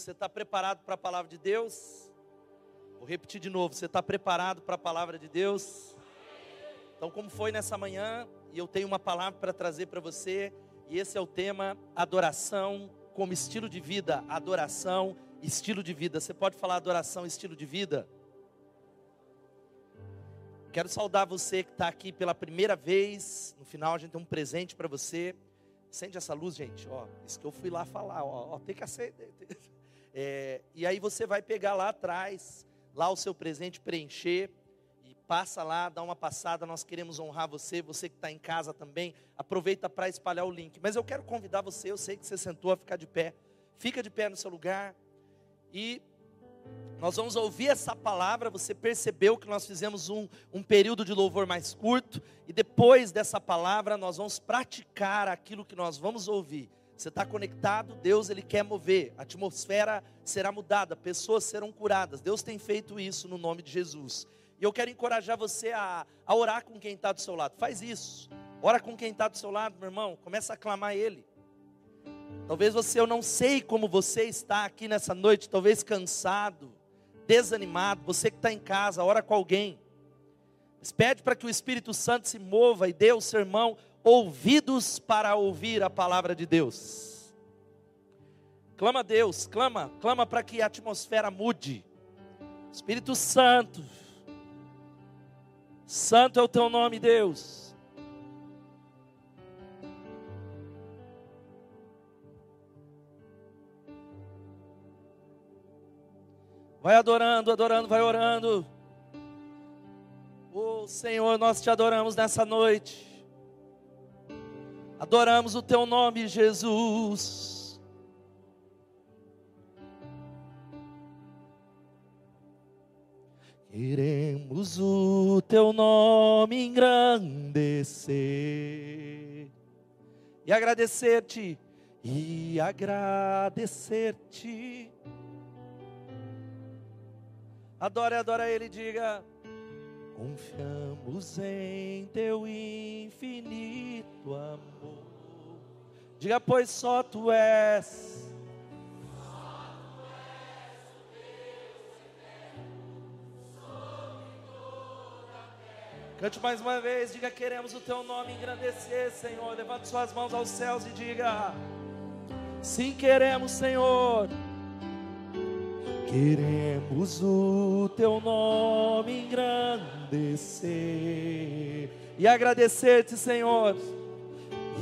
Você está preparado para a palavra de Deus? Vou repetir de novo. Você está preparado para a palavra de Deus? Então, como foi nessa manhã, e eu tenho uma palavra para trazer para você, e esse é o tema adoração como estilo de vida. Adoração, estilo de vida. Você pode falar adoração, estilo de vida? Quero saudar você que está aqui pela primeira vez. No final a gente tem um presente para você. Acende essa luz, gente. Ó, isso que eu fui lá falar. Ó, ó tem que acender. É, e aí você vai pegar lá atrás, lá o seu presente, preencher. E passa lá, dá uma passada. Nós queremos honrar você. Você que está em casa também. Aproveita para espalhar o link. Mas eu quero convidar você. Eu sei que você sentou a ficar de pé. Fica de pé no seu lugar. E nós vamos ouvir essa palavra. Você percebeu que nós fizemos um, um período de louvor mais curto, e depois dessa palavra, nós vamos praticar aquilo que nós vamos ouvir. Você está conectado? Deus ele quer mover, a atmosfera será mudada, pessoas serão curadas. Deus tem feito isso no nome de Jesus. E eu quero encorajar você a, a orar com quem está do seu lado. Faz isso. Ora com quem está do seu lado, meu irmão. Começa a clamar Ele. Talvez você, eu não sei como você está aqui nessa noite, talvez cansado, desanimado, você que está em casa, ora com alguém. Mas pede para que o Espírito Santo se mova e dê ao sermão ouvidos para ouvir a palavra de Deus. Clama a Deus, clama, clama para que a atmosfera mude. Espírito Santo, Santo é o teu nome, Deus. Vai adorando, adorando, vai orando. Oh Senhor, nós te adoramos nessa noite. Adoramos o teu nome, Jesus. Queremos o teu nome engrandecer e agradecer-te, e agradecer-te Adore, adora Ele, diga: Confiamos em Teu infinito amor. Diga, pois só Tu és. Cante mais uma vez, diga: Queremos o Teu nome engrandecer, Senhor. Levante Suas mãos aos céus e diga: Sim, queremos, Senhor. Queremos o teu nome engrandecer e agradecer-te, Senhor,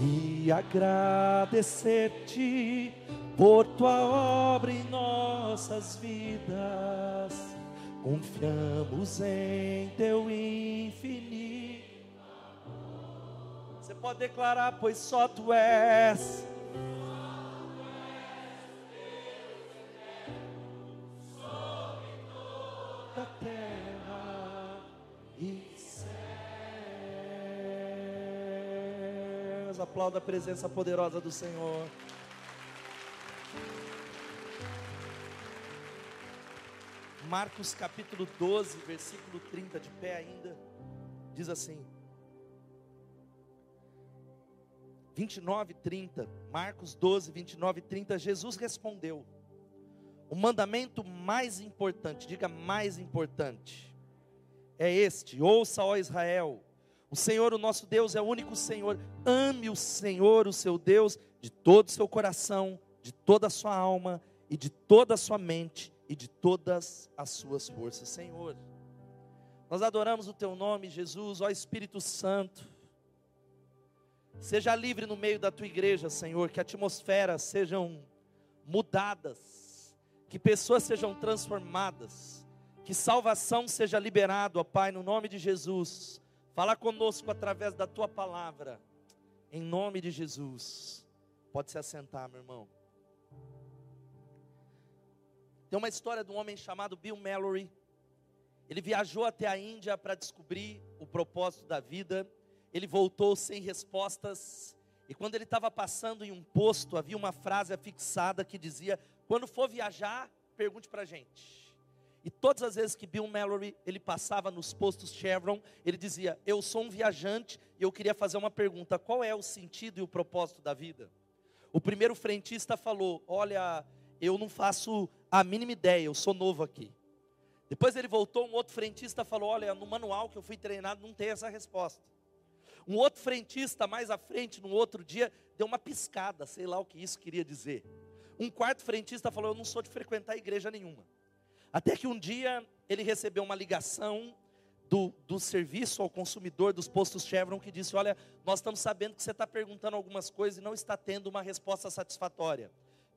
e agradecer-te por tua obra em nossas vidas. Confiamos em teu infinito. Você pode declarar, pois só tu és céus. Aplauda a presença poderosa do Senhor. Marcos capítulo 12, versículo 30, de pé ainda, diz assim: 29 e 30, Marcos 12, 29 e 30, Jesus respondeu: o mandamento mais importante, diga mais importante, é este: ouça, ó Israel, o Senhor, o nosso Deus, é o único Senhor. Ame o Senhor, o seu Deus, de todo o seu coração, de toda a sua alma e de toda a sua mente e de todas as suas forças. Senhor, nós adoramos o teu nome, Jesus, ó Espírito Santo. Seja livre no meio da tua igreja, Senhor, que atmosferas sejam mudadas que pessoas sejam transformadas, que salvação seja liberada, ó Pai, no nome de Jesus. Fala conosco através da tua palavra, em nome de Jesus. Pode se assentar, meu irmão. Tem uma história de um homem chamado Bill Mallory. Ele viajou até a Índia para descobrir o propósito da vida. Ele voltou sem respostas. E quando ele estava passando em um posto, havia uma frase afixada que dizia: quando for viajar, pergunte para a gente. E todas as vezes que Bill Mallory ele passava nos postos Chevron, ele dizia: Eu sou um viajante e eu queria fazer uma pergunta: qual é o sentido e o propósito da vida? O primeiro frentista falou: Olha, eu não faço a mínima ideia, eu sou novo aqui. Depois ele voltou, um outro frentista falou: Olha, no manual que eu fui treinado não tem essa resposta. Um outro frentista mais à frente, no outro dia, deu uma piscada, sei lá o que isso queria dizer. Um quarto frentista falou: Eu não sou de frequentar igreja nenhuma. Até que um dia ele recebeu uma ligação do, do serviço ao consumidor dos postos Chevron que disse: Olha, nós estamos sabendo que você está perguntando algumas coisas e não está tendo uma resposta satisfatória.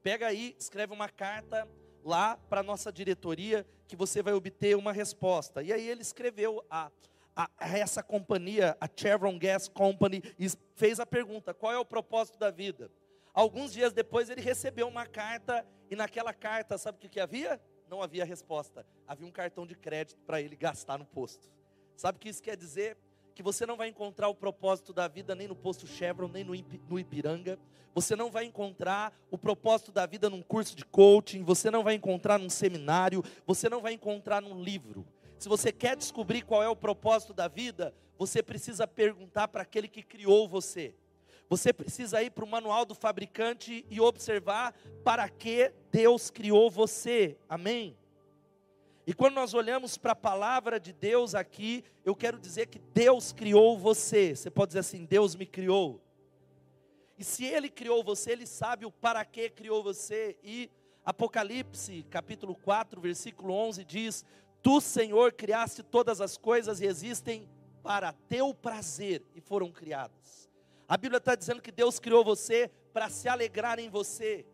Pega aí, escreve uma carta lá para a nossa diretoria que você vai obter uma resposta. E aí ele escreveu a, a, a, essa companhia, a Chevron Gas Company, e fez a pergunta: qual é o propósito da vida? Alguns dias depois ele recebeu uma carta, e naquela carta, sabe o que, que havia? Não havia resposta. Havia um cartão de crédito para ele gastar no posto. Sabe o que isso quer dizer? Que você não vai encontrar o propósito da vida nem no posto Chevron, nem no Ipiranga. Você não vai encontrar o propósito da vida num curso de coaching. Você não vai encontrar num seminário. Você não vai encontrar num livro. Se você quer descobrir qual é o propósito da vida, você precisa perguntar para aquele que criou você. Você precisa ir para o manual do fabricante e observar para que Deus criou você. Amém? E quando nós olhamos para a palavra de Deus aqui, eu quero dizer que Deus criou você. Você pode dizer assim: Deus me criou. E se Ele criou você, Ele sabe o para que criou você. E Apocalipse, capítulo 4, versículo 11 diz: Tu, Senhor, criaste todas as coisas e existem para teu prazer e foram criadas. A Bíblia está dizendo que Deus criou você para se alegrar em você.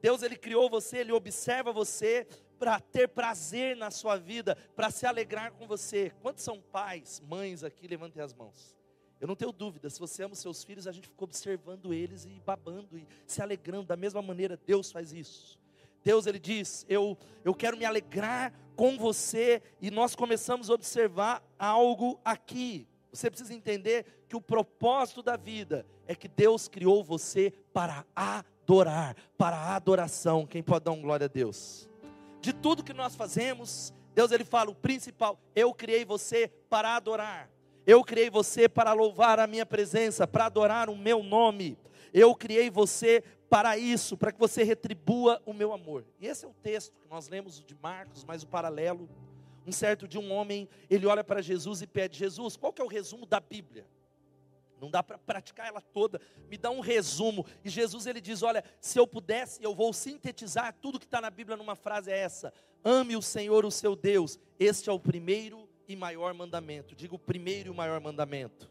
Deus ele criou você, ele observa você para ter prazer na sua vida, para se alegrar com você. Quantos são pais, mães aqui? Levantem as mãos. Eu não tenho dúvida, se você ama os seus filhos, a gente ficou observando eles e babando e se alegrando da mesma maneira, Deus faz isso. Deus ele diz: "Eu eu quero me alegrar com você" e nós começamos a observar algo aqui. Você precisa entender que o propósito da vida é que Deus criou você para adorar, para a adoração. Quem pode dar um glória a Deus? de tudo que nós fazemos, Deus ele fala: o principal, eu criei você para adorar, eu criei você para louvar a minha presença, para adorar o meu nome, eu criei você para isso, para que você retribua o meu amor. E esse é o texto que nós lemos de Marcos, mas o paralelo. Um certo de um homem, ele olha para Jesus e pede: Jesus, qual que é o resumo da Bíblia? Não dá para praticar ela toda. Me dá um resumo. E Jesus ele diz: Olha, se eu pudesse, eu vou sintetizar tudo que está na Bíblia numa frase é essa: Ame o Senhor, o seu Deus. Este é o primeiro e maior mandamento. Digo, o primeiro e o maior mandamento.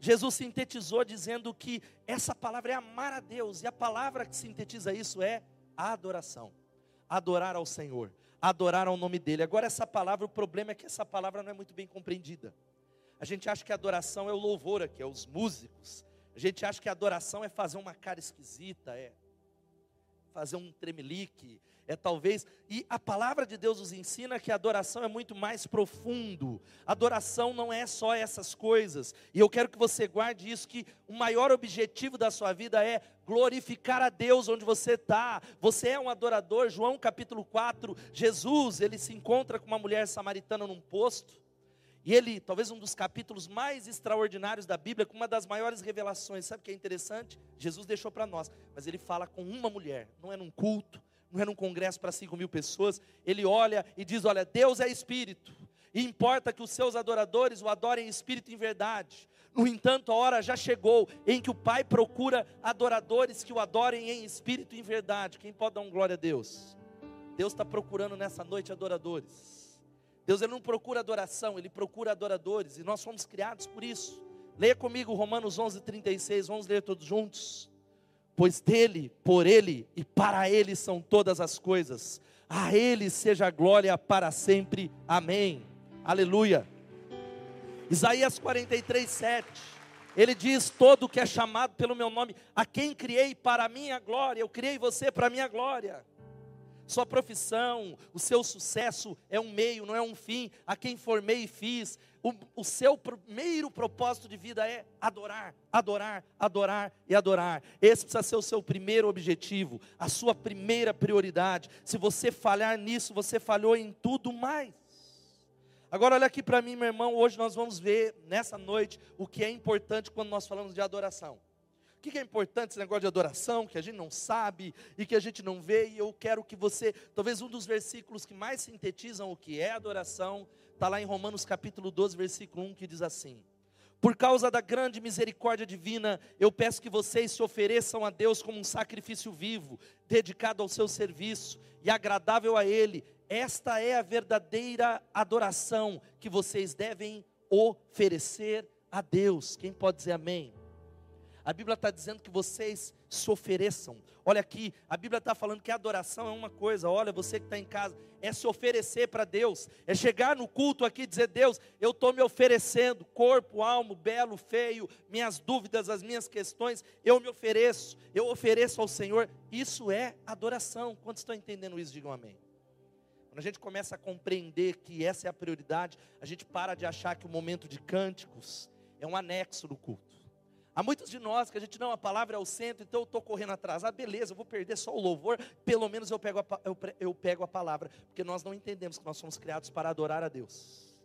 Jesus sintetizou dizendo que essa palavra é amar a Deus, e a palavra que sintetiza isso é adoração. Adorar ao Senhor, adorar ao nome dEle. Agora, essa palavra, o problema é que essa palavra não é muito bem compreendida. A gente acha que adoração é o louvor aqui, é os músicos. A gente acha que adoração é fazer uma cara esquisita, é fazer um tremelique, é talvez. E a palavra de Deus nos ensina que a adoração é muito mais profundo. Adoração não é só essas coisas. E eu quero que você guarde isso: que o maior objetivo da sua vida é glorificar a Deus onde você está. Você é um adorador. João capítulo 4, Jesus, ele se encontra com uma mulher samaritana num posto. E ele, talvez um dos capítulos mais extraordinários da Bíblia, com uma das maiores revelações, sabe o que é interessante? Jesus deixou para nós, mas ele fala com uma mulher, não é num culto, não é num congresso para 5 mil pessoas. Ele olha e diz: Olha, Deus é espírito, e importa que os seus adoradores o adorem em espírito e em verdade. No entanto, a hora já chegou em que o Pai procura adoradores que o adorem em espírito e em verdade. Quem pode dar um glória a Deus? Deus está procurando nessa noite adoradores. Deus ele não procura adoração, ele procura adoradores, e nós fomos criados por isso. Leia comigo Romanos 11:36, vamos ler todos juntos. Pois dele, por ele e para ele são todas as coisas. A ele seja a glória para sempre. Amém. Aleluia. Isaías 43, 7. Ele diz: Todo que é chamado pelo meu nome, a quem criei para a minha glória, eu criei você para a minha glória. Sua profissão, o seu sucesso é um meio, não é um fim. A quem formei e fiz. O, o seu primeiro propósito de vida é adorar, adorar, adorar e adorar. Esse precisa ser o seu primeiro objetivo, a sua primeira prioridade. Se você falhar nisso, você falhou em tudo mais. Agora olha aqui para mim, meu irmão, hoje nós vamos ver nessa noite o que é importante quando nós falamos de adoração. Que, que é importante esse negócio de adoração, que a gente não sabe e que a gente não vê, e eu quero que você, talvez um dos versículos que mais sintetizam o que é adoração, está lá em Romanos capítulo 12, versículo 1, que diz assim: Por causa da grande misericórdia divina, eu peço que vocês se ofereçam a Deus como um sacrifício vivo, dedicado ao seu serviço e agradável a Ele. Esta é a verdadeira adoração que vocês devem oferecer a Deus. Quem pode dizer amém? A Bíblia está dizendo que vocês se ofereçam. Olha aqui, a Bíblia está falando que a adoração é uma coisa. Olha, você que está em casa, é se oferecer para Deus. É chegar no culto aqui e dizer: Deus, eu estou me oferecendo, corpo, alma, belo, feio, minhas dúvidas, as minhas questões, eu me ofereço, eu ofereço ao Senhor. Isso é adoração. Quantos estão entendendo isso? Digam amém. Quando a gente começa a compreender que essa é a prioridade, a gente para de achar que o momento de cânticos é um anexo do culto. Há muitos de nós que a gente, não, a palavra é o centro, então eu estou correndo atrás. Ah, beleza, eu vou perder só o louvor, pelo menos eu pego, a, eu, eu pego a palavra. Porque nós não entendemos que nós somos criados para adorar a Deus.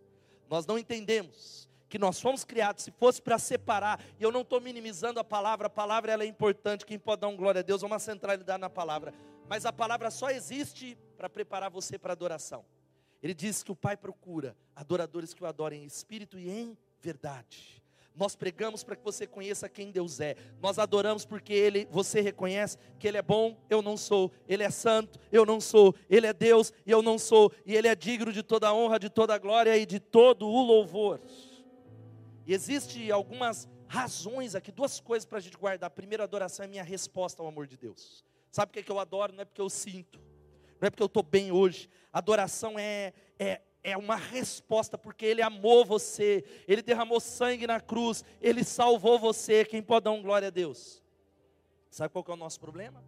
Nós não entendemos que nós fomos criados, se fosse para separar, e eu não estou minimizando a palavra, a palavra ela é importante, quem pode dar um glória a Deus, uma centralidade na palavra. Mas a palavra só existe para preparar você para adoração. Ele diz que o Pai procura adoradores que o adorem em espírito e em verdade. Nós pregamos para que você conheça quem Deus é. Nós adoramos porque ele, você reconhece que ele é bom, eu não sou. Ele é santo, eu não sou. Ele é Deus eu não sou. E ele é digno de toda a honra, de toda a glória e de todo o louvor. E existe algumas razões aqui, duas coisas para a gente guardar. A primeira adoração é minha resposta ao amor de Deus. Sabe o que, é que eu adoro? Não é porque eu sinto, não é porque eu estou bem hoje. Adoração é, é é uma resposta, porque Ele amou você, Ele derramou sangue na cruz, Ele salvou você. Quem pode dar um glória a Deus? Sabe qual é o nosso problema?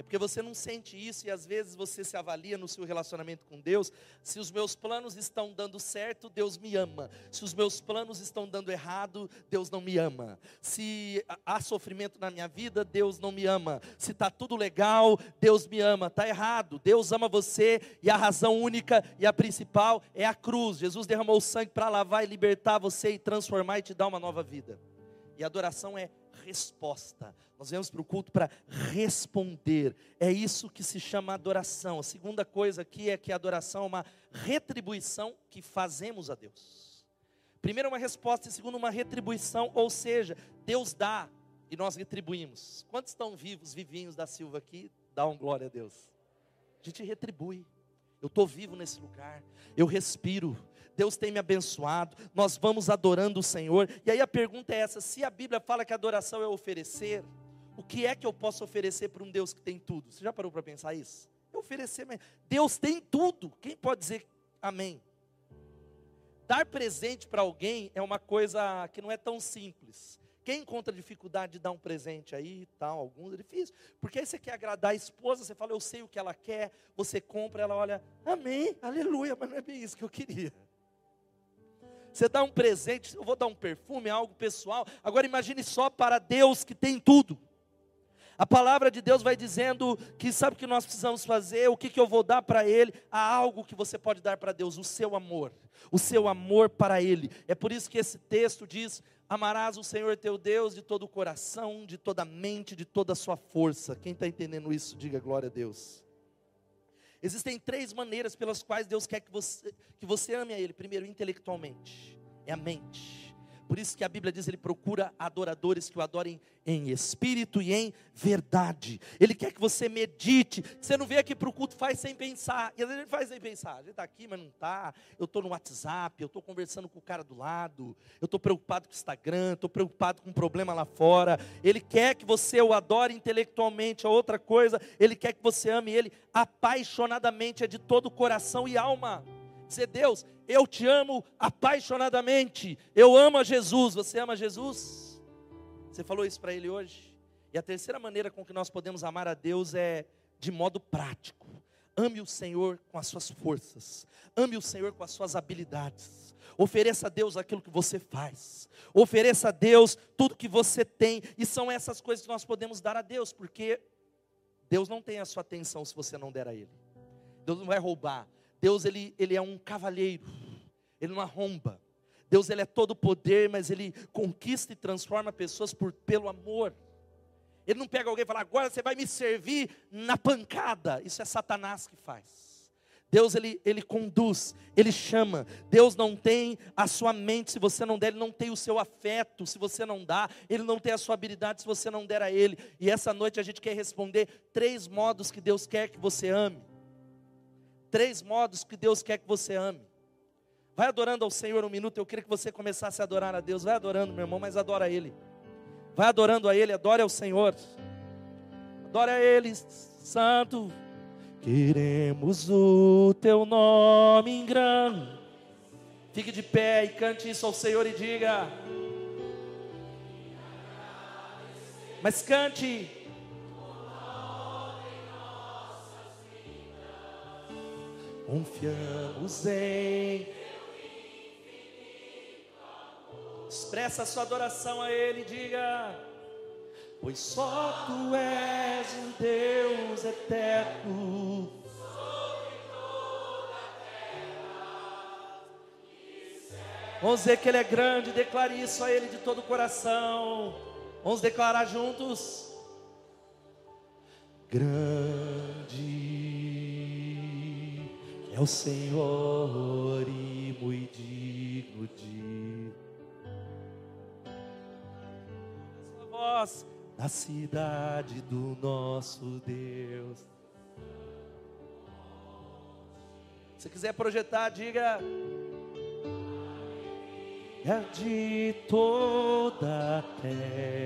É porque você não sente isso e às vezes você se avalia no seu relacionamento com Deus. Se os meus planos estão dando certo, Deus me ama. Se os meus planos estão dando errado, Deus não me ama. Se há sofrimento na minha vida, Deus não me ama. Se está tudo legal, Deus me ama. Está errado. Deus ama você e a razão única e a principal é a cruz. Jesus derramou o sangue para lavar e libertar você e transformar e te dar uma nova vida. E adoração é resposta. Nós viemos para o culto para responder. É isso que se chama adoração. A segunda coisa aqui é que a adoração é uma retribuição que fazemos a Deus. Primeiro, uma resposta, e segundo, uma retribuição, ou seja, Deus dá e nós retribuímos. Quantos estão vivos, vivinhos da Silva aqui? Dá um glória a Deus. A gente retribui. Eu estou vivo nesse lugar, eu respiro, Deus tem me abençoado, nós vamos adorando o Senhor. E aí a pergunta é essa: se a Bíblia fala que adoração é oferecer, o que é que eu posso oferecer para um Deus que tem tudo? Você já parou para pensar isso? É oferecer, Deus tem tudo. Quem pode dizer amém? Dar presente para alguém é uma coisa que não é tão simples. Quem encontra dificuldade de dar um presente aí, tal, alguns é difícil. Porque aí você quer agradar a esposa, você fala, eu sei o que ela quer, você compra, ela olha, amém, aleluia, mas não é bem isso que eu queria. Você dá um presente, eu vou dar um perfume, é algo pessoal. Agora imagine só para Deus que tem tudo. A palavra de Deus vai dizendo que sabe o que nós precisamos fazer, o que, que eu vou dar para Ele. Há algo que você pode dar para Deus, o seu amor, o seu amor para Ele. É por isso que esse texto diz: Amarás o Senhor teu Deus de todo o coração, de toda a mente, de toda a sua força. Quem está entendendo isso, diga glória a Deus. Existem três maneiras pelas quais Deus quer que você, que você ame a Ele. Primeiro, intelectualmente, é a mente. Por isso que a Bíblia diz, ele procura adoradores que o adorem em espírito e em verdade. Ele quer que você medite. Você não vem aqui para o culto, faz sem pensar. E às vezes gente faz sem pensar. A gente está aqui, mas não está. Eu estou no WhatsApp, eu estou conversando com o cara do lado. Eu estou preocupado com o Instagram, estou preocupado com um problema lá fora. Ele quer que você o adore intelectualmente. A outra coisa, ele quer que você ame ele apaixonadamente, é de todo o coração e alma dizer: Deus, eu te amo apaixonadamente, eu amo a Jesus. Você ama Jesus? Você falou isso para ele hoje? E a terceira maneira com que nós podemos amar a Deus é de modo prático. Ame o Senhor com as suas forças, ame o Senhor com as suas habilidades. Ofereça a Deus aquilo que você faz, ofereça a Deus tudo que você tem, e são essas coisas que nós podemos dar a Deus, porque Deus não tem a sua atenção se você não der a Ele. Deus não vai roubar, Deus ele, ele é um cavalheiro, ele não arromba. Deus ele é todo poder, mas ele conquista e transforma pessoas por, pelo amor. Ele não pega alguém e fala, agora você vai me servir na pancada. Isso é Satanás que faz. Deus ele, ele conduz, ele chama. Deus não tem a sua mente se você não der, ele não tem o seu afeto se você não dá, ele não tem a sua habilidade se você não der a ele. E essa noite a gente quer responder três modos que Deus quer que você ame. Três modos que Deus quer que você ame. Vai adorando ao Senhor um minuto. Eu queria que você começasse a adorar a Deus. Vai adorando, meu irmão, mas adora a Ele. Vai adorando a Ele, adore ao Senhor. Adore a Ele, Santo. Queremos o teu nome em grande. Fique de pé e cante isso ao Senhor e diga. Mas cante. Confiamos em. Expressa a sua adoração a Ele, diga pois só tu és o Deus eterno. Vamos dizer que Ele é grande, declare isso a Ele de todo o coração. Vamos declarar juntos. Grande o Senhor e muito digno de sua voz na cidade do nosso Deus. Se quiser projetar, diga. É de toda a terra.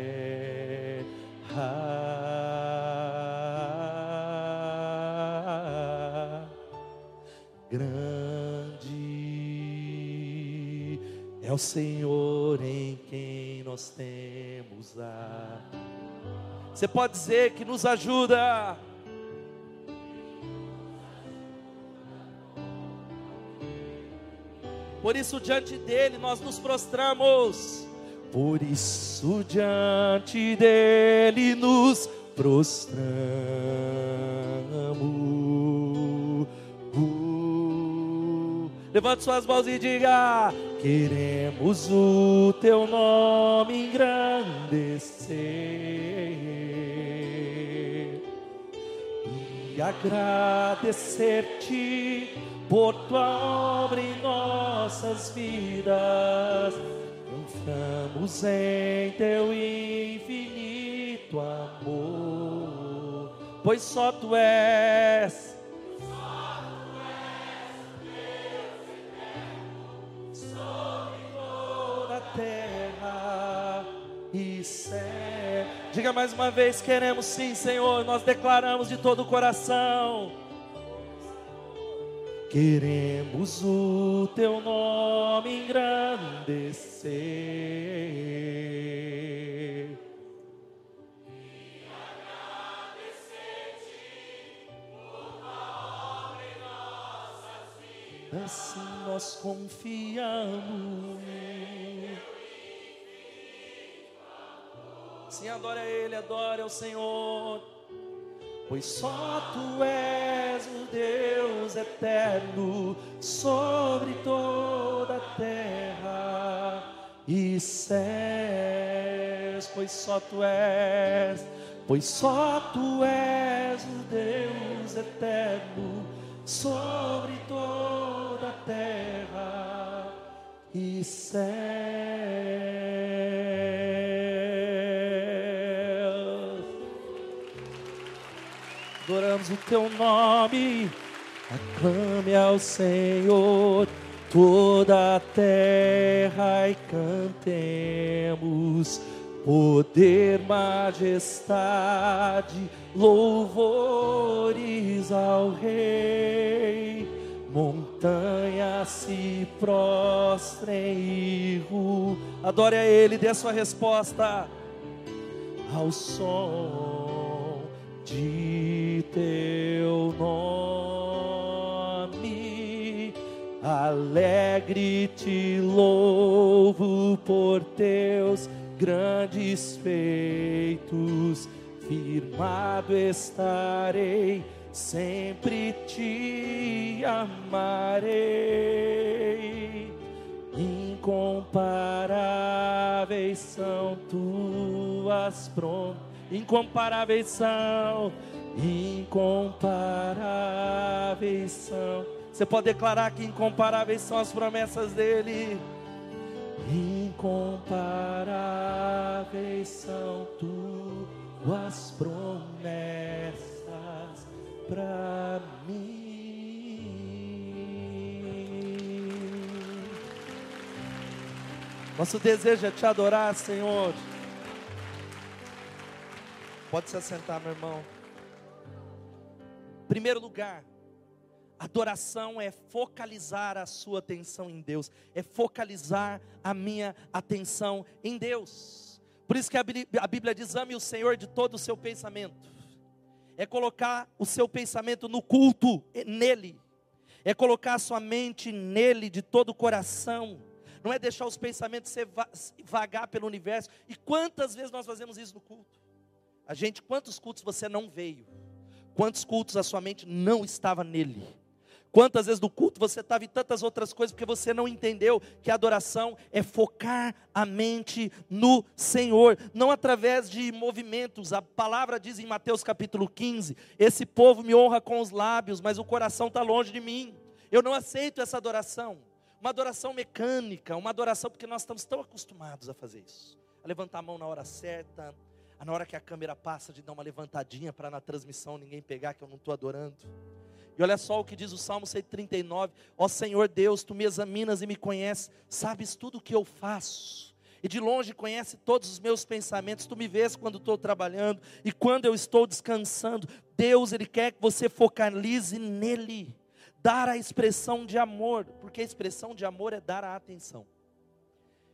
O Senhor em quem nós temos a você pode dizer que nos ajuda. Por isso, diante dele, nós nos prostramos. Por isso, diante dele, nos prostramos. Levante suas mãos e diga: Queremos o teu nome engrandecer. e agradecer-te por tua obra em nossas vidas. Confiamos em teu infinito amor, pois só tu és. Céu. Diga mais uma vez: queremos sim, Senhor, nós declaramos de todo o coração. Queremos o teu nome engrandecer. Assim nós confiamos. Sim, adore a Ele, adore ao Senhor. Pois só Tu és o Deus eterno sobre toda a terra e céus. Pois só Tu és, pois só Tu és o Deus eterno sobre toda a terra e céus. O teu nome. Aclame ao Senhor toda a terra e cantemos poder, majestade, louvores ao Rei. Montanha se prostrem e. Adore a Ele, dê a sua resposta ao som de teu nome. Alegre te louvo por teus grandes feitos. Firmado estarei, sempre te amarei. Incomparáveis são tuas promessas incomparáveis são, incomparáveis são. Você pode declarar que incomparáveis são as promessas dele. Incomparáveis são tuas promessas para mim. Nosso desejo é te adorar, Senhor. Pode se assentar, meu irmão. Primeiro lugar, adoração é focalizar a sua atenção em Deus, é focalizar a minha atenção em Deus. Por isso que a Bíblia diz: ame o Senhor de todo o seu pensamento. É colocar o seu pensamento no culto, nele. É colocar a sua mente nele de todo o coração não é deixar os pensamentos vagar pelo universo. E quantas vezes nós fazemos isso no culto? A gente, quantos cultos você não veio? Quantos cultos a sua mente não estava nele? Quantas vezes no culto você estava em tantas outras coisas porque você não entendeu que a adoração é focar a mente no Senhor, não através de movimentos. A palavra diz em Mateus capítulo 15: Esse povo me honra com os lábios, mas o coração está longe de mim. Eu não aceito essa adoração uma adoração mecânica, uma adoração porque nós estamos tão acostumados a fazer isso. A levantar a mão na hora certa, na hora que a câmera passa de dar uma levantadinha para na transmissão ninguém pegar que eu não estou adorando. E olha só o que diz o Salmo 139: Ó Senhor Deus, tu me examinas e me conheces, sabes tudo o que eu faço. E de longe conhece todos os meus pensamentos, tu me vês quando estou trabalhando e quando eu estou descansando. Deus, Ele quer que você focalize nele dar a expressão de amor, porque a expressão de amor é dar a atenção.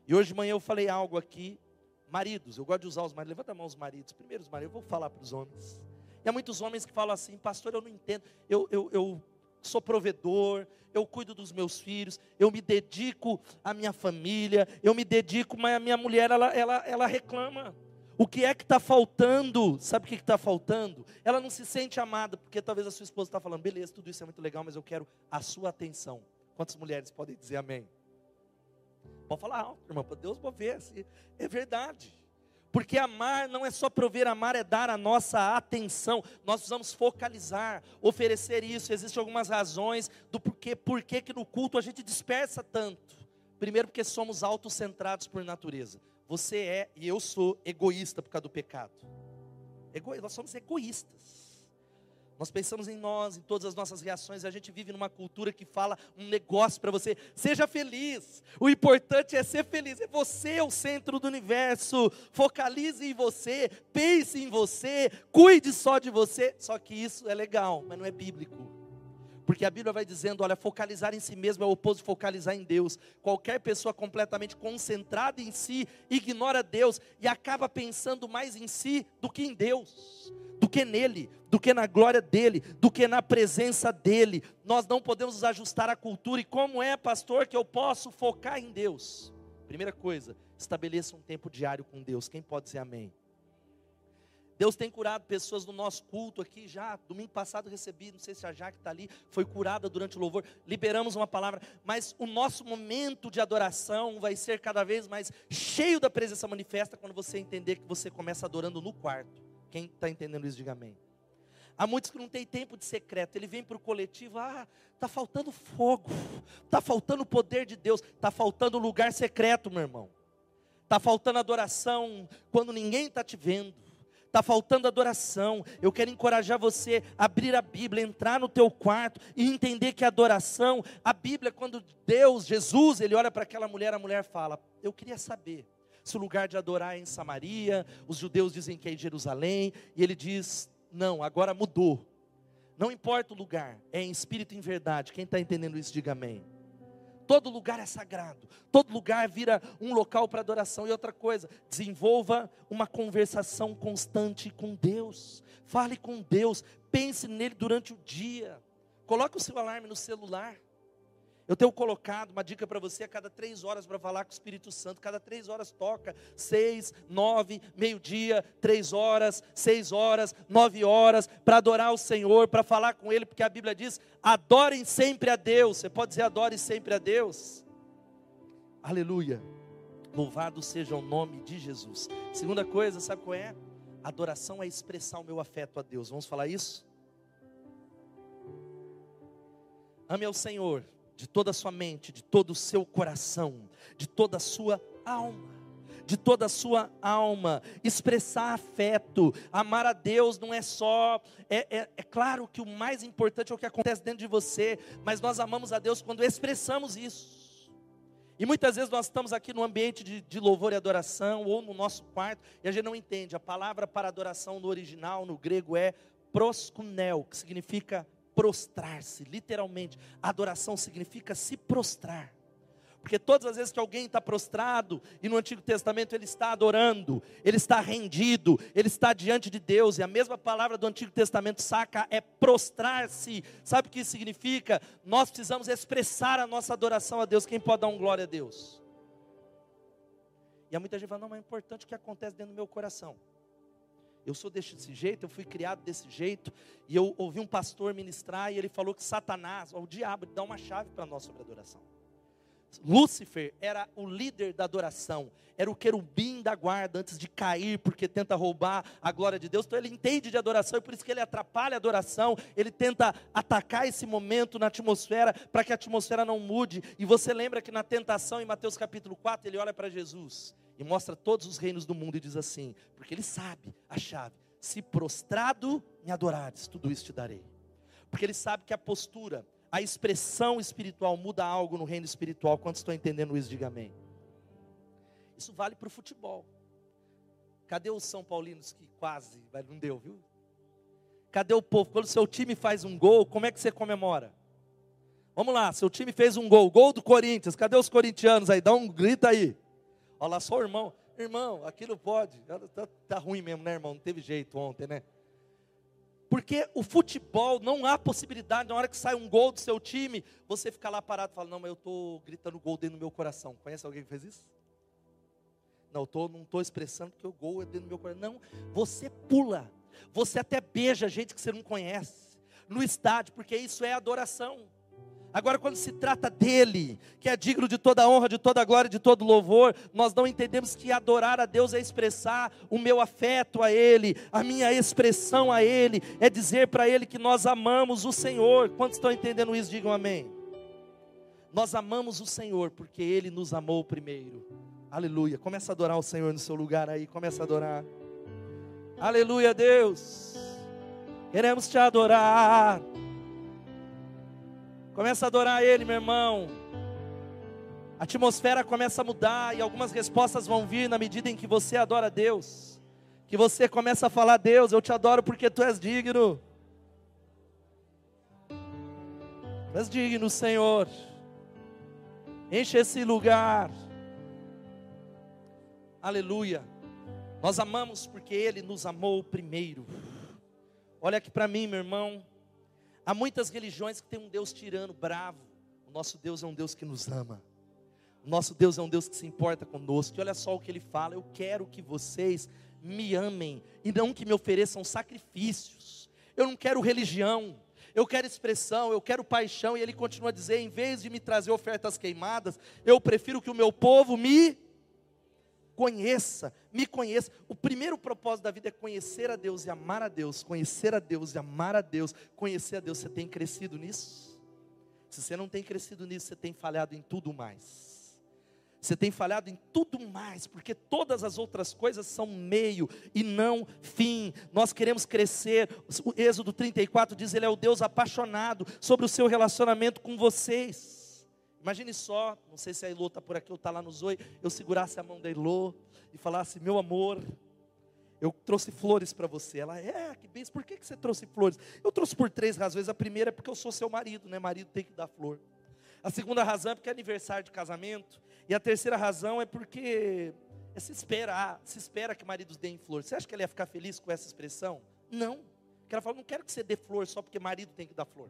E hoje de manhã eu falei algo aqui, maridos, eu gosto de usar os maridos, levanta a mão os maridos, primeiro os maridos, eu vou falar para os homens. E há muitos homens que falam assim, pastor, eu não entendo, eu, eu, eu sou provedor, eu cuido dos meus filhos, eu me dedico à minha família, eu me dedico, mas a minha mulher, ela, ela, ela reclama. O que é que está faltando? Sabe o que está faltando? Ela não se sente amada, porque talvez a sua esposa está falando, beleza, tudo isso é muito legal, mas eu quero a sua atenção. Quantas mulheres podem dizer amém? Pode falar alto, irmão, para Deus vou ver. É verdade. Porque amar não é só prover, amar é dar a nossa atenção. Nós precisamos focalizar, oferecer isso. Existem algumas razões do porquê, porquê que no culto a gente dispersa tanto. Primeiro, porque somos autocentrados por natureza. Você é e eu sou egoísta por causa do pecado. Ego, nós somos egoístas. Nós pensamos em nós, em todas as nossas reações, a gente vive numa cultura que fala um negócio para você: seja feliz. O importante é ser feliz. É você o centro do universo. Focalize em você, pense em você, cuide só de você. Só que isso é legal, mas não é bíblico. Porque a Bíblia vai dizendo: olha, focalizar em si mesmo é o oposto de focalizar em Deus. Qualquer pessoa completamente concentrada em si ignora Deus e acaba pensando mais em si do que em Deus, do que nele, do que na glória dele, do que na presença dele. Nós não podemos nos ajustar à cultura. E como é, pastor, que eu posso focar em Deus? Primeira coisa, estabeleça um tempo diário com Deus. Quem pode dizer amém? Deus tem curado pessoas no nosso culto aqui já. Domingo passado recebi, não sei se a Jaque está ali, foi curada durante o louvor. Liberamos uma palavra, mas o nosso momento de adoração vai ser cada vez mais cheio da presença manifesta quando você entender que você começa adorando no quarto. Quem está entendendo isso, diga amém. Há muitos que não têm tempo de secreto, ele vem para o coletivo, ah, está faltando fogo, está faltando o poder de Deus, está faltando lugar secreto, meu irmão. Está faltando adoração quando ninguém está te vendo está faltando adoração. Eu quero encorajar você a abrir a Bíblia, entrar no teu quarto e entender que a adoração, a Bíblia, quando Deus, Jesus, ele olha para aquela mulher, a mulher fala: Eu queria saber se o lugar de adorar é em Samaria, os judeus dizem que é em Jerusalém, e ele diz: Não, agora mudou. Não importa o lugar, é em espírito e em verdade. Quem está entendendo isso, diga amém. Todo lugar é sagrado, todo lugar vira um local para adoração. E outra coisa, desenvolva uma conversação constante com Deus. Fale com Deus, pense nele durante o dia. Coloque o seu alarme no celular. Eu tenho colocado uma dica para você a cada três horas para falar com o Espírito Santo. Cada três horas toca. Seis, nove, meio-dia, três horas, seis horas, nove horas, para adorar o Senhor, para falar com Ele, porque a Bíblia diz: adorem sempre a Deus. Você pode dizer adore sempre a Deus. Aleluia. Louvado seja o nome de Jesus. Segunda coisa, sabe qual é? Adoração é expressar o meu afeto a Deus. Vamos falar isso? Ame ao Senhor de toda a sua mente, de todo o seu coração, de toda a sua alma de toda a sua alma, expressar afeto, amar a Deus não é só, é, é, é, claro que o mais importante é o que acontece dentro de você, mas nós amamos a Deus quando expressamos isso. E muitas vezes nós estamos aqui no ambiente de, de louvor e adoração, ou no nosso quarto, e a gente não entende. A palavra para adoração no original, no grego, é proskunel, que significa prostrar-se, literalmente. Adoração significa se prostrar. Porque todas as vezes que alguém está prostrado, e no Antigo Testamento ele está adorando, ele está rendido, ele está diante de Deus, e a mesma palavra do Antigo Testamento saca é prostrar-se. Sabe o que isso significa? Nós precisamos expressar a nossa adoração a Deus. Quem pode dar um glória a Deus? E há muita gente fala, não, mas é importante o que acontece dentro do meu coração. Eu sou desse jeito, eu fui criado desse jeito, e eu ouvi um pastor ministrar, e ele falou que Satanás, o diabo, dá uma chave para nós sobre adoração. Lúcifer era o líder da adoração, era o querubim da guarda antes de cair, porque tenta roubar a glória de Deus. Então ele entende de adoração e por isso que ele atrapalha a adoração. Ele tenta atacar esse momento na atmosfera para que a atmosfera não mude. E você lembra que na tentação em Mateus capítulo 4, ele olha para Jesus e mostra todos os reinos do mundo e diz assim: porque ele sabe a chave. Se prostrado me adorares, tudo isso te darei. Porque ele sabe que a postura a expressão espiritual muda algo no reino espiritual. Quantos estão entendendo isso? Diga amém. Isso vale para o futebol. Cadê os São Paulinos que quase, mas não deu, viu? Cadê o povo? Quando o seu time faz um gol, como é que você comemora? Vamos lá, seu time fez um gol, gol do Corinthians. Cadê os corintianos aí? Dá um grito aí. Olha lá, só o irmão. Irmão, aquilo pode. Tá, tá ruim mesmo, né, irmão? Não teve jeito ontem, né? Porque o futebol não há possibilidade, na hora que sai um gol do seu time, você ficar lá parado e falar, não, mas eu estou gritando gol dentro do meu coração. Conhece alguém que fez isso? Não, eu tô, não estou expressando porque o gol é dentro do meu coração. Não, você pula. Você até beija gente que você não conhece. No estádio, porque isso é adoração. Agora, quando se trata dele, que é digno de toda honra, de toda glória, de todo louvor, nós não entendemos que adorar a Deus é expressar o meu afeto a Ele, a minha expressão a Ele, é dizer para Ele que nós amamos o Senhor. Quantos estão entendendo isso? Digam amém. Nós amamos o Senhor porque Ele nos amou primeiro. Aleluia. Começa a adorar o Senhor no seu lugar aí, começa a adorar. Aleluia, Deus. Queremos te adorar. Começa a adorar Ele, meu irmão. A atmosfera começa a mudar e algumas respostas vão vir na medida em que você adora Deus. Que você começa a falar: Deus, eu te adoro porque tu és digno. Tu és digno, Senhor. Enche esse lugar. Aleluia. Nós amamos porque Ele nos amou primeiro. Olha aqui para mim, meu irmão. Há muitas religiões que têm um Deus tirano, bravo. O nosso Deus é um Deus que nos ama. O nosso Deus é um Deus que se importa conosco. E olha só o que ele fala: Eu quero que vocês me amem e não que me ofereçam sacrifícios. Eu não quero religião, eu quero expressão, eu quero paixão. E ele continua a dizer: em vez de me trazer ofertas queimadas, eu prefiro que o meu povo me conheça, me conheça. O primeiro propósito da vida é conhecer a Deus e amar a Deus. Conhecer a Deus e amar a Deus. Conhecer a Deus, você tem crescido nisso? Se você não tem crescido nisso, você tem falhado em tudo mais. Você tem falhado em tudo mais, porque todas as outras coisas são meio e não fim. Nós queremos crescer. O Êxodo 34 diz: Ele é o Deus apaixonado sobre o seu relacionamento com vocês. Imagine só, não sei se a Elô está por aqui ou está lá no Zoe, eu segurasse a mão da Elô e falasse, meu amor, eu trouxe flores para você. Ela, é, que bem, por que, que você trouxe flores? Eu trouxe por três razões. A primeira é porque eu sou seu marido, né? Marido tem que dar flor. A segunda razão é porque é aniversário de casamento. E a terceira razão é porque é, se espera, ah, se espera que maridos deem flor. Você acha que ela ia ficar feliz com essa expressão? Não. Porque ela fala, não quero que você dê flor só porque marido tem que dar flor.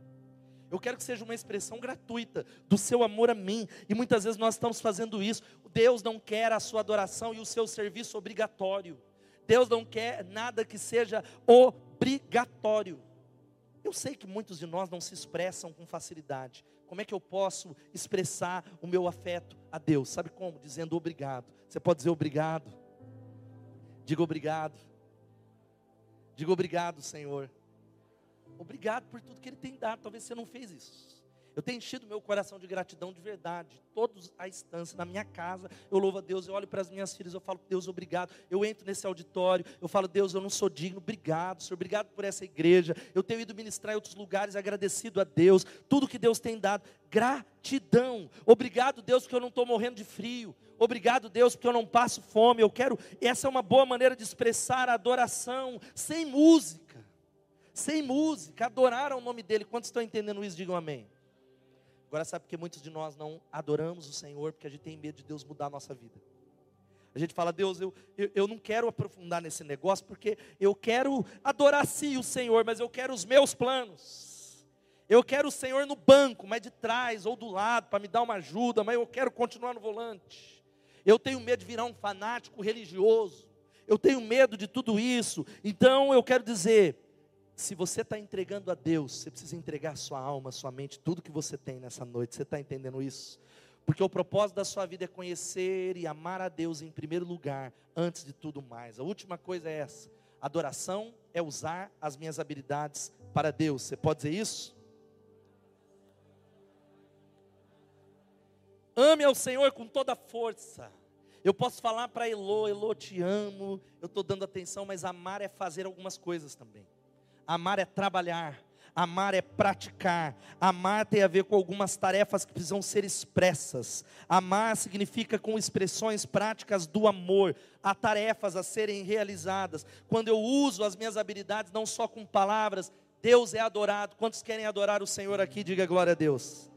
Eu quero que seja uma expressão gratuita do seu amor a mim. E muitas vezes nós estamos fazendo isso. Deus não quer a sua adoração e o seu serviço obrigatório. Deus não quer nada que seja obrigatório. Eu sei que muitos de nós não se expressam com facilidade. Como é que eu posso expressar o meu afeto a Deus? Sabe como? Dizendo obrigado. Você pode dizer obrigado. Diga obrigado. Diga obrigado, Senhor. Obrigado por tudo que Ele tem dado. Talvez você não fez isso. Eu tenho enchido meu coração de gratidão de verdade. Todos a instância, na minha casa, eu louvo a Deus, eu olho para as minhas filhas, eu falo, Deus, obrigado. Eu entro nesse auditório, eu falo, Deus, eu não sou digno, obrigado, Senhor, obrigado por essa igreja. Eu tenho ido ministrar em outros lugares, agradecido a Deus, tudo que Deus tem dado. Gratidão. Obrigado, Deus, porque eu não estou morrendo de frio. Obrigado, Deus, porque eu não passo fome. Eu quero, essa é uma boa maneira de expressar a adoração, sem música. Sem música, adorar o nome dEle. Quantos estão entendendo isso? Digam amém. Agora, sabe por que muitos de nós não adoramos o Senhor? Porque a gente tem medo de Deus mudar a nossa vida. A gente fala, Deus, eu, eu, eu, não quero aprofundar nesse negócio, porque eu quero adorar sim o Senhor, mas eu quero os meus planos. Eu quero o Senhor no banco, mas de trás ou do lado, para me dar uma ajuda, mas eu quero continuar no volante. Eu tenho medo de virar um fanático religioso. Eu tenho medo de tudo isso. Então eu quero dizer, se você está entregando a Deus, você precisa entregar sua alma, sua mente, tudo que você tem nessa noite. Você está entendendo isso? Porque o propósito da sua vida é conhecer e amar a Deus em primeiro lugar, antes de tudo mais. A última coisa é essa: adoração é usar as minhas habilidades para Deus. Você pode dizer isso? Ame ao Senhor com toda a força. Eu posso falar para Elô, Elô, te amo, eu estou dando atenção, mas amar é fazer algumas coisas também. Amar é trabalhar, amar é praticar, amar tem a ver com algumas tarefas que precisam ser expressas. Amar significa com expressões práticas do amor, há tarefas a serem realizadas. Quando eu uso as minhas habilidades, não só com palavras, Deus é adorado. Quantos querem adorar o Senhor aqui? Diga glória a Deus.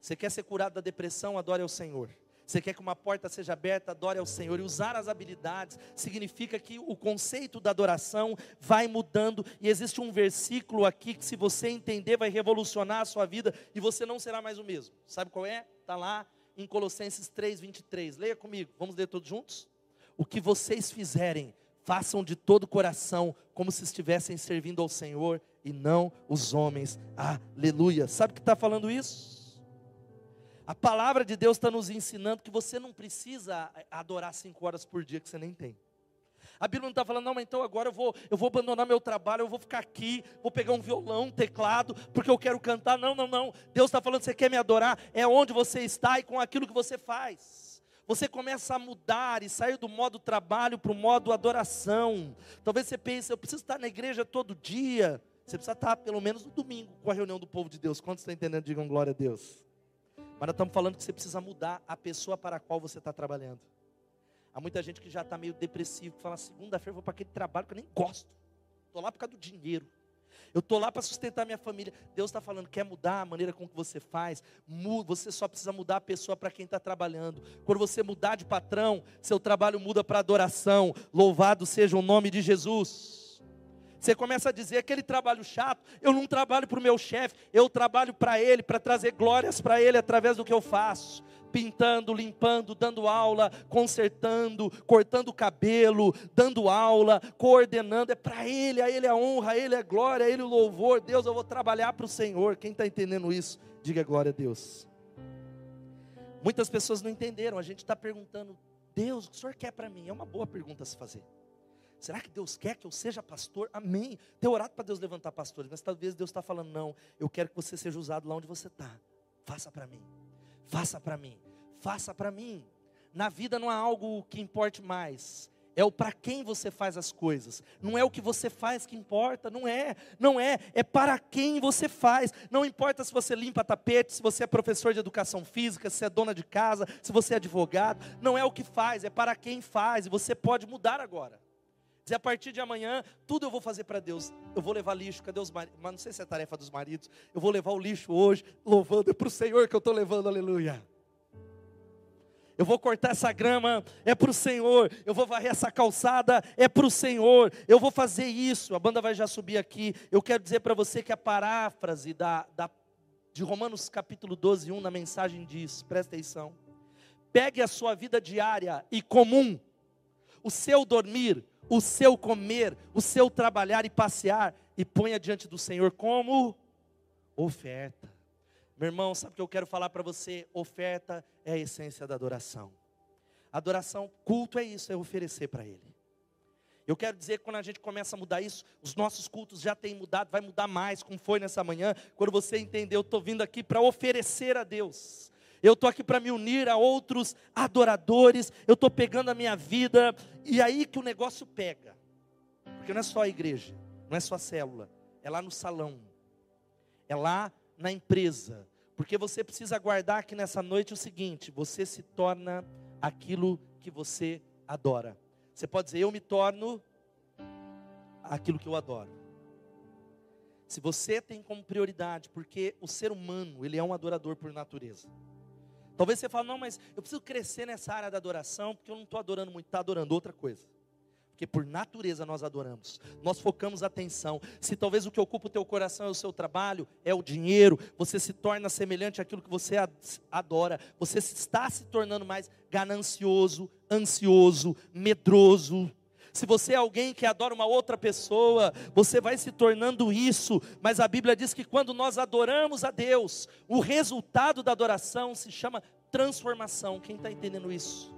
Você quer ser curado da depressão? Adore ao Senhor. Você quer que uma porta seja aberta, adore ao Senhor. E usar as habilidades significa que o conceito da adoração vai mudando. E existe um versículo aqui que, se você entender, vai revolucionar a sua vida e você não será mais o mesmo. Sabe qual é? Está lá em Colossenses 3, 23. Leia comigo, vamos ler todos juntos? O que vocês fizerem, façam de todo o coração, como se estivessem servindo ao Senhor e não os homens. Aleluia. Sabe o que está falando isso? A palavra de Deus está nos ensinando que você não precisa adorar cinco horas por dia que você nem tem. A Bíblia não está falando, não, mas então agora eu vou, eu vou abandonar meu trabalho, eu vou ficar aqui, vou pegar um violão, um teclado, porque eu quero cantar. Não, não, não. Deus está falando, você quer me adorar? É onde você está e com aquilo que você faz. Você começa a mudar e sair do modo trabalho para o modo adoração. Talvez você pense, eu preciso estar na igreja todo dia. Você precisa estar pelo menos no domingo com a reunião do povo de Deus. Quantos estão entendendo? Digam glória a Deus. Mas nós estamos falando que você precisa mudar a pessoa para a qual você está trabalhando. Há muita gente que já está meio depressivo, que fala, segunda-feira eu vou para aquele trabalho que eu nem gosto. Estou lá por causa do dinheiro. Eu estou lá para sustentar minha família. Deus está falando, quer mudar a maneira com que você faz? Muda, você só precisa mudar a pessoa para quem está trabalhando. Quando você mudar de patrão, seu trabalho muda para adoração. Louvado seja o nome de Jesus. Você começa a dizer aquele trabalho chato, eu não trabalho para o meu chefe, eu trabalho para ele, para trazer glórias para ele através do que eu faço. Pintando, limpando, dando aula, consertando, cortando o cabelo, dando aula, coordenando, é para Ele, a Ele a honra, a Ele a glória, a Ele o louvor. Deus, eu vou trabalhar para o Senhor. Quem está entendendo isso, diga glória a Deus. Muitas pessoas não entenderam, a gente está perguntando, Deus, o que o Senhor quer para mim? É uma boa pergunta a se fazer. Será que Deus quer que eu seja pastor? Amém. Tenho orado para Deus levantar pastores, mas talvez Deus está falando, não, eu quero que você seja usado lá onde você está. Faça para mim. Faça para mim. Faça para mim. Na vida não há algo que importe mais. É o para quem você faz as coisas. Não é o que você faz que importa, não é. Não é, é para quem você faz. Não importa se você limpa tapete, se você é professor de educação física, se é dona de casa, se você é advogado, não é o que faz, é para quem faz e você pode mudar agora. Dizer, a partir de amanhã, tudo eu vou fazer para Deus. Eu vou levar lixo, cadê os maridos? Mas não sei se é tarefa dos maridos. Eu vou levar o lixo hoje, louvando, é para o Senhor que eu estou levando, aleluia. Eu vou cortar essa grama, é para o Senhor. Eu vou varrer essa calçada, é para o Senhor. Eu vou fazer isso. A banda vai já subir aqui. Eu quero dizer para você que a paráfrase da, da, de Romanos capítulo 12, 1 na mensagem diz: presta atenção. Pegue a sua vida diária e comum, o seu dormir, o seu comer, o seu trabalhar e passear, e ponha diante do Senhor como oferta. Meu irmão, sabe o que eu quero falar para você? Oferta é a essência da adoração. Adoração, culto é isso, é oferecer para Ele. Eu quero dizer que quando a gente começa a mudar isso, os nossos cultos já têm mudado, vai mudar mais, como foi nessa manhã, quando você entendeu, eu estou vindo aqui para oferecer a Deus. Eu estou aqui para me unir a outros adoradores, eu estou pegando a minha vida, e aí que o negócio pega. Porque não é só a igreja, não é só a célula, é lá no salão, é lá na empresa. Porque você precisa guardar aqui nessa noite o seguinte: você se torna aquilo que você adora. Você pode dizer, eu me torno aquilo que eu adoro. Se você tem como prioridade, porque o ser humano, ele é um adorador por natureza. Talvez você fale, não, mas eu preciso crescer nessa área da adoração, porque eu não estou adorando muito, está adorando outra coisa. Porque por natureza nós adoramos, nós focamos atenção. Se talvez o que ocupa o teu coração é o seu trabalho, é o dinheiro, você se torna semelhante àquilo que você adora. Você está se tornando mais ganancioso, ansioso, medroso. Se você é alguém que adora uma outra pessoa, você vai se tornando isso. Mas a Bíblia diz que quando nós adoramos a Deus, o resultado da adoração se chama transformação. Quem está entendendo isso?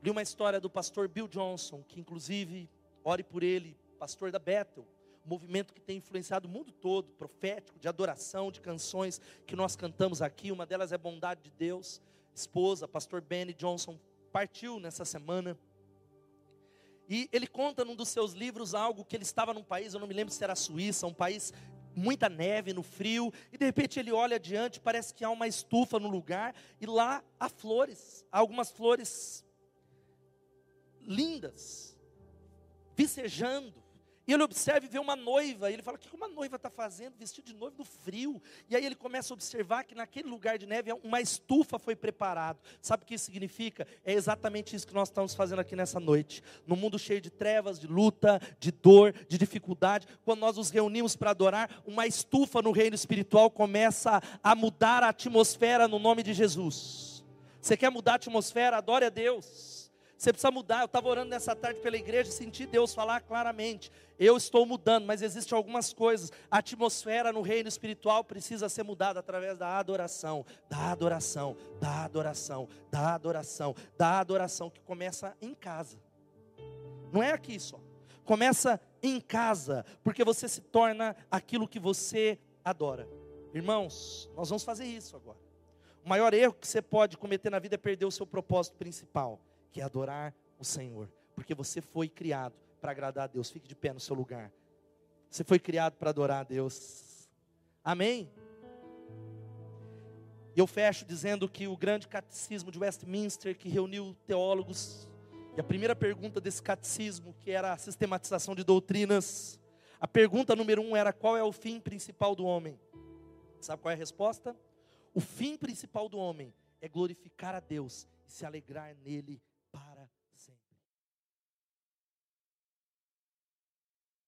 Li uma história do pastor Bill Johnson, que inclusive, ore por ele, pastor da Bethel, movimento que tem influenciado o mundo todo, profético, de adoração, de canções que nós cantamos aqui. Uma delas é Bondade de Deus. Esposa, pastor Benny Johnson, partiu nessa semana. E ele conta num dos seus livros algo que ele estava num país, eu não me lembro se era Suíça, um país muita neve no frio, e de repente ele olha adiante, parece que há uma estufa no lugar, e lá há flores, há algumas flores lindas, vicejando. E ele observa e vê uma noiva. E ele fala: O que uma noiva está fazendo? Vestido de noiva no frio. E aí ele começa a observar que naquele lugar de neve uma estufa foi preparada. Sabe o que isso significa? É exatamente isso que nós estamos fazendo aqui nessa noite. No mundo cheio de trevas, de luta, de dor, de dificuldade. Quando nós nos reunimos para adorar, uma estufa no reino espiritual começa a mudar a atmosfera no nome de Jesus. Você quer mudar a atmosfera? Adore a Deus. Você precisa mudar. Eu estava orando nessa tarde pela igreja e senti Deus falar claramente. Eu estou mudando, mas existem algumas coisas. A atmosfera no reino espiritual precisa ser mudada através da adoração, da adoração, da adoração, da adoração, da adoração que começa em casa. Não é aqui só. Começa em casa, porque você se torna aquilo que você adora. Irmãos, nós vamos fazer isso agora. O maior erro que você pode cometer na vida é perder o seu propósito principal que é adorar o Senhor, porque você foi criado para agradar a Deus. Fique de pé no seu lugar. Você foi criado para adorar a Deus. Amém? E eu fecho dizendo que o grande catecismo de Westminster, que reuniu teólogos, e a primeira pergunta desse catecismo, que era a sistematização de doutrinas, a pergunta número um era: qual é o fim principal do homem? Sabe qual é a resposta? O fim principal do homem é glorificar a Deus e se alegrar nele